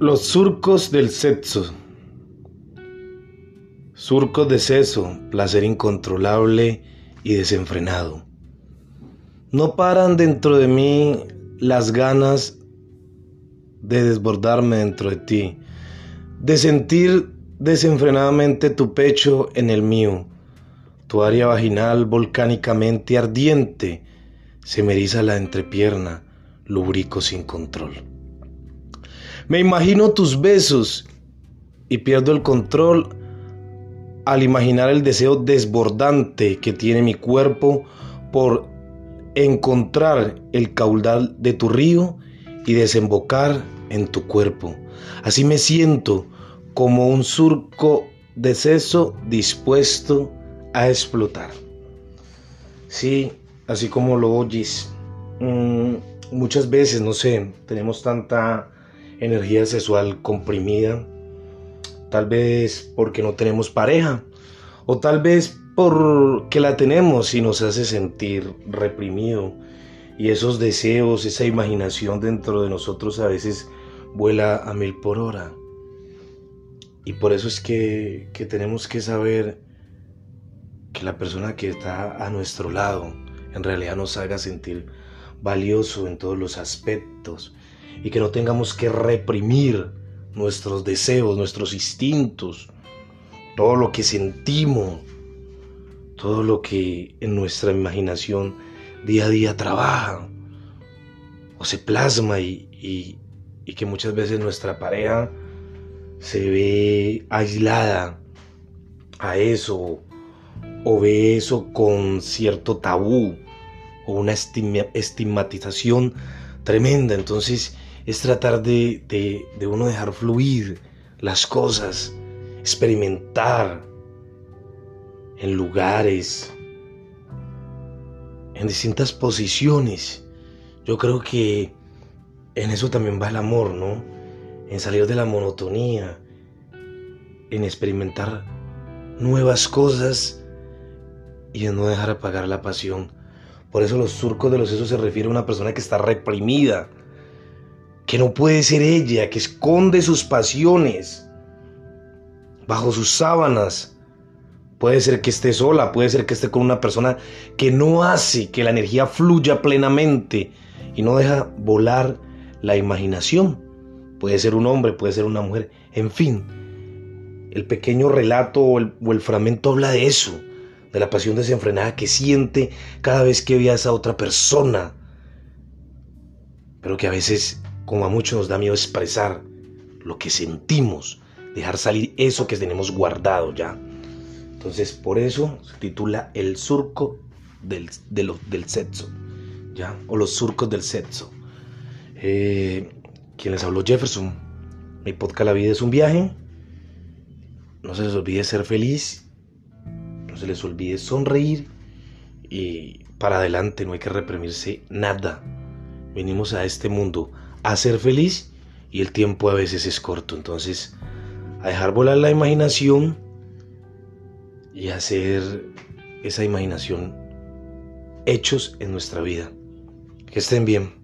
Los surcos del sexo. Surcos de seso, placer incontrolable y desenfrenado. No paran dentro de mí las ganas de desbordarme dentro de ti, de sentir desenfrenadamente tu pecho en el mío, tu área vaginal volcánicamente ardiente, se me la entrepierna, lubrico sin control. Me imagino tus besos y pierdo el control al imaginar el deseo desbordante que tiene mi cuerpo por encontrar el caudal de tu río y desembocar en tu cuerpo. Así me siento como un surco de seso dispuesto a explotar. Sí, así como lo oyes. Mm, muchas veces, no sé, tenemos tanta energía sexual comprimida, tal vez porque no tenemos pareja, o tal vez porque la tenemos y nos hace sentir reprimido. Y esos deseos, esa imaginación dentro de nosotros a veces vuela a mil por hora. Y por eso es que, que tenemos que saber que la persona que está a nuestro lado en realidad nos haga sentir valioso en todos los aspectos, y que no tengamos que reprimir nuestros deseos, nuestros instintos, todo lo que sentimos, todo lo que en nuestra imaginación día a día trabaja o se plasma y, y que muchas veces nuestra pareja se ve aislada a eso o ve eso con cierto tabú o una estigmatización tremenda. Entonces es tratar de, de, uno dejar fluir las cosas, experimentar en lugares, en distintas posiciones. Yo creo que en eso también va el amor, ¿no? En salir de la monotonía, en experimentar nuevas cosas y en no dejar apagar la pasión. Por eso los surcos de los sesos se refiere a una persona que está reprimida, que no puede ser ella, que esconde sus pasiones bajo sus sábanas. Puede ser que esté sola, puede ser que esté con una persona que no hace que la energía fluya plenamente y no deja volar la imaginación. Puede ser un hombre, puede ser una mujer, en fin. El pequeño relato o el, fragmento habla de eso, de la pasión desenfrenada que siente cada vez que ve a esa otra persona, pero que a veces como a muchos nos da miedo expresar lo que sentimos, dejar salir eso que tenemos guardado ya. Entonces, por eso se titula El surco del, del sexo, ¿ya? O los surcos del sexo. Eh, quien les habló Jefferson. Mi podcast La vida es un viaje. No se les olvide ser feliz. Se les olvide sonreír. Y para adelante no hay que reprimirse nada. Venimos a este mundo a ser feliz y el tiempo a veces es corto. Entonces, a dejar volar la imaginación y hacer esa imaginación hechos en nuestra vida. Que estén bien.